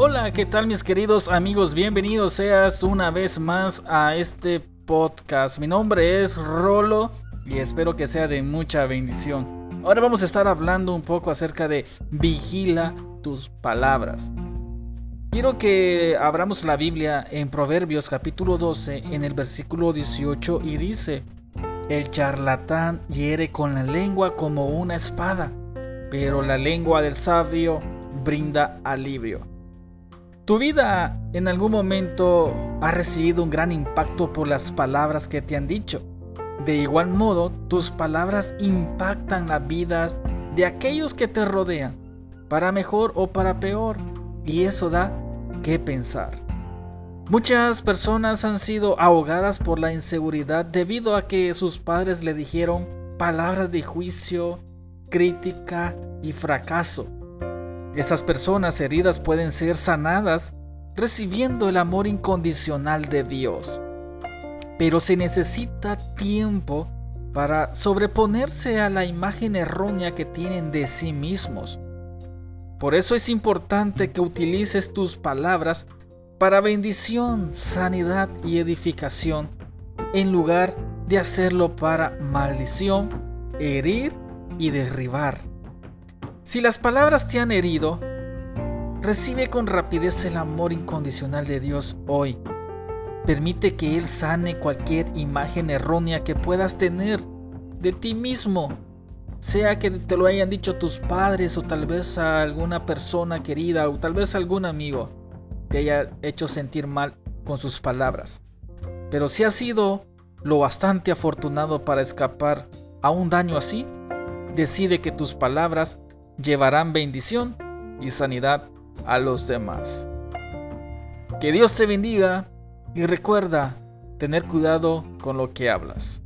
Hola, ¿qué tal mis queridos amigos? Bienvenidos seas una vez más a este podcast. Mi nombre es Rolo y espero que sea de mucha bendición. Ahora vamos a estar hablando un poco acerca de vigila tus palabras. Quiero que abramos la Biblia en Proverbios capítulo 12 en el versículo 18 y dice, el charlatán hiere con la lengua como una espada, pero la lengua del sabio brinda alivio. Tu vida en algún momento ha recibido un gran impacto por las palabras que te han dicho. De igual modo, tus palabras impactan las vidas de aquellos que te rodean, para mejor o para peor, y eso da que pensar. Muchas personas han sido ahogadas por la inseguridad debido a que sus padres le dijeron palabras de juicio, crítica y fracaso. Estas personas heridas pueden ser sanadas recibiendo el amor incondicional de Dios. Pero se necesita tiempo para sobreponerse a la imagen errónea que tienen de sí mismos. Por eso es importante que utilices tus palabras para bendición, sanidad y edificación, en lugar de hacerlo para maldición, herir y derribar. Si las palabras te han herido, recibe con rapidez el amor incondicional de Dios hoy. Permite que Él sane cualquier imagen errónea que puedas tener de ti mismo, sea que te lo hayan dicho tus padres o tal vez a alguna persona querida o tal vez algún amigo te haya hecho sentir mal con sus palabras. Pero si has sido lo bastante afortunado para escapar a un daño así, decide que tus palabras llevarán bendición y sanidad a los demás. Que Dios te bendiga y recuerda tener cuidado con lo que hablas.